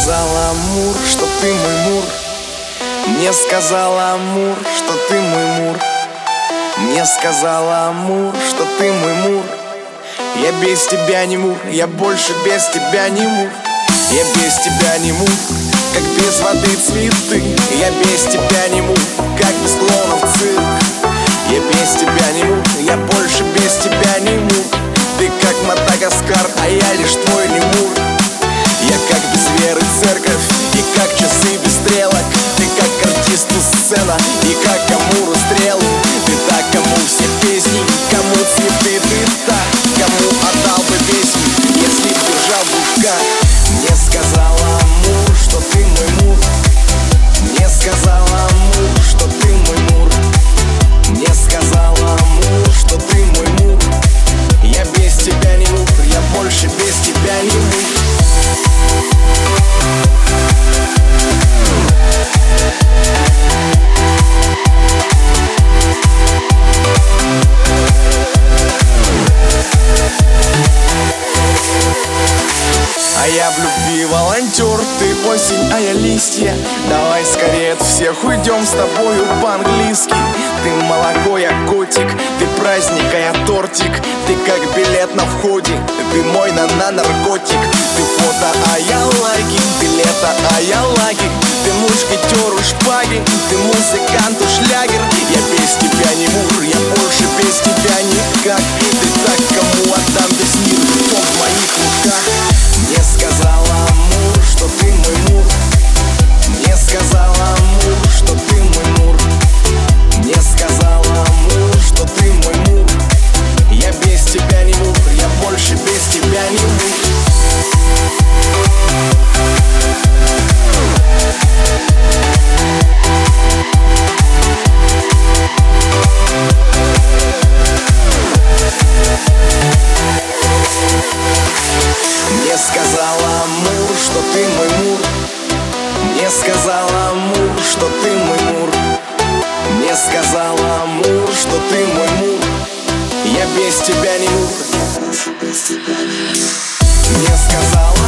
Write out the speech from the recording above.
сказала Амур, что ты мой мур. Мне сказала Амур, что ты мой мур. Мне сказала Амур, что ты мой мур. Я без тебя не мур, я больше без тебя не мур. Я без тебя не мур, как без воды цветы. Я без тебя не мур, как без клонов цирк. Я без тебя не мур, я больше без тебя не мур. Ты как Мадагаскар, а я лишь твой сцена И как Амуру стрелы Ты так, кому все песни Кому цветы ты так Кому отдал бы мир Если б в руках. Мне сказала Амур, что ты мой мур Мне сказала Амур, что ты мой я в любви волонтер, ты осень, а я листья. Давай скорее от всех уйдем с тобою по-английски. Ты молоко, я котик, ты праздник, а я тортик. Ты как билет на входе, ты мой на, на наркотик. Ты фото, а я лайки, ты лето, а я лагерь. Ты мушкетер у шпаги, ты музыкант у шлягер. Я без тебя не мур, я больше без тебя никак. Ты так, кому отдам весь мир, кто в твоих мне сказала сказала Амур, что ты мой мур. Мне сказала Амур, что ты мой мур. Я без тебя не мур. Мне сказала